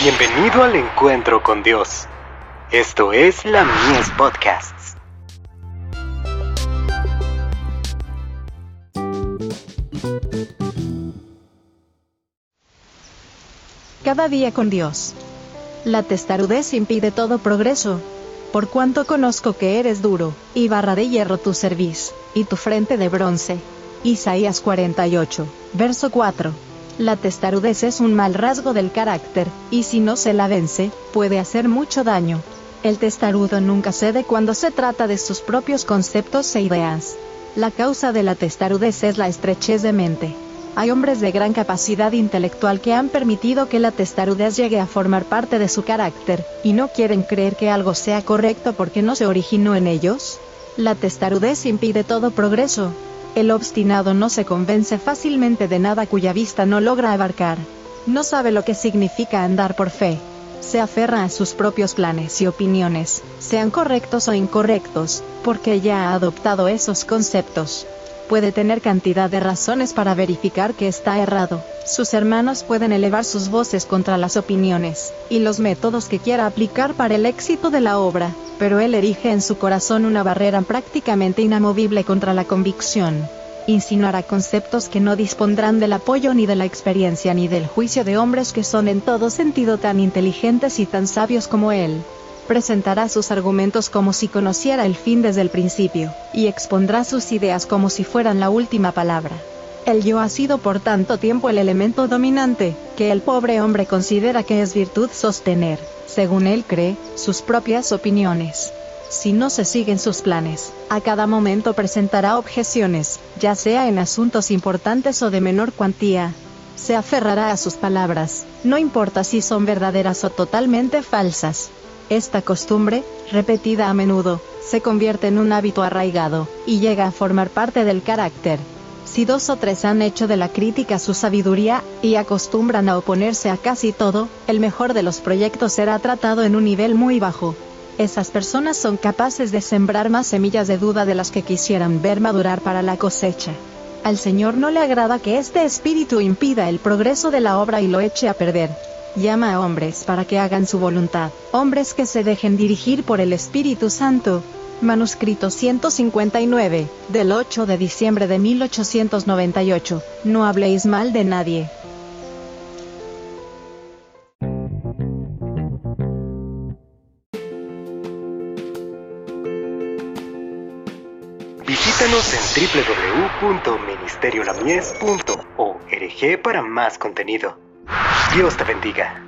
Bienvenido al encuentro con Dios. Esto es la Mies Podcasts. Cada día con Dios. La testarudez impide todo progreso. Por cuanto conozco que eres duro, y barra de hierro tu cerviz, y tu frente de bronce. Isaías 48, verso 4. La testarudez es un mal rasgo del carácter, y si no se la vence, puede hacer mucho daño. El testarudo nunca cede cuando se trata de sus propios conceptos e ideas. La causa de la testarudez es la estrechez de mente. Hay hombres de gran capacidad intelectual que han permitido que la testarudez llegue a formar parte de su carácter, y no quieren creer que algo sea correcto porque no se originó en ellos. La testarudez impide todo progreso, el obstinado no se convence fácilmente de nada cuya vista no logra abarcar. No sabe lo que significa andar por fe. Se aferra a sus propios planes y opiniones, sean correctos o incorrectos, porque ya ha adoptado esos conceptos. Puede tener cantidad de razones para verificar que está errado. Sus hermanos pueden elevar sus voces contra las opiniones y los métodos que quiera aplicar para el éxito de la obra, pero él erige en su corazón una barrera prácticamente inamovible contra la convicción. Insinuará conceptos que no dispondrán del apoyo ni de la experiencia ni del juicio de hombres que son en todo sentido tan inteligentes y tan sabios como él. Presentará sus argumentos como si conociera el fin desde el principio, y expondrá sus ideas como si fueran la última palabra. El yo ha sido por tanto tiempo el elemento dominante, que el pobre hombre considera que es virtud sostener según él cree, sus propias opiniones. Si no se siguen sus planes, a cada momento presentará objeciones, ya sea en asuntos importantes o de menor cuantía. Se aferrará a sus palabras, no importa si son verdaderas o totalmente falsas. Esta costumbre, repetida a menudo, se convierte en un hábito arraigado, y llega a formar parte del carácter. Si dos o tres han hecho de la crítica su sabiduría, y acostumbran a oponerse a casi todo, el mejor de los proyectos será tratado en un nivel muy bajo. Esas personas son capaces de sembrar más semillas de duda de las que quisieran ver madurar para la cosecha. Al Señor no le agrada que este espíritu impida el progreso de la obra y lo eche a perder. Llama a hombres para que hagan su voluntad, hombres que se dejen dirigir por el Espíritu Santo, Manuscrito 159, del 8 de diciembre de 1898. No habléis mal de nadie. Visítanos en www.ministeriolamies.org para más contenido. Dios te bendiga.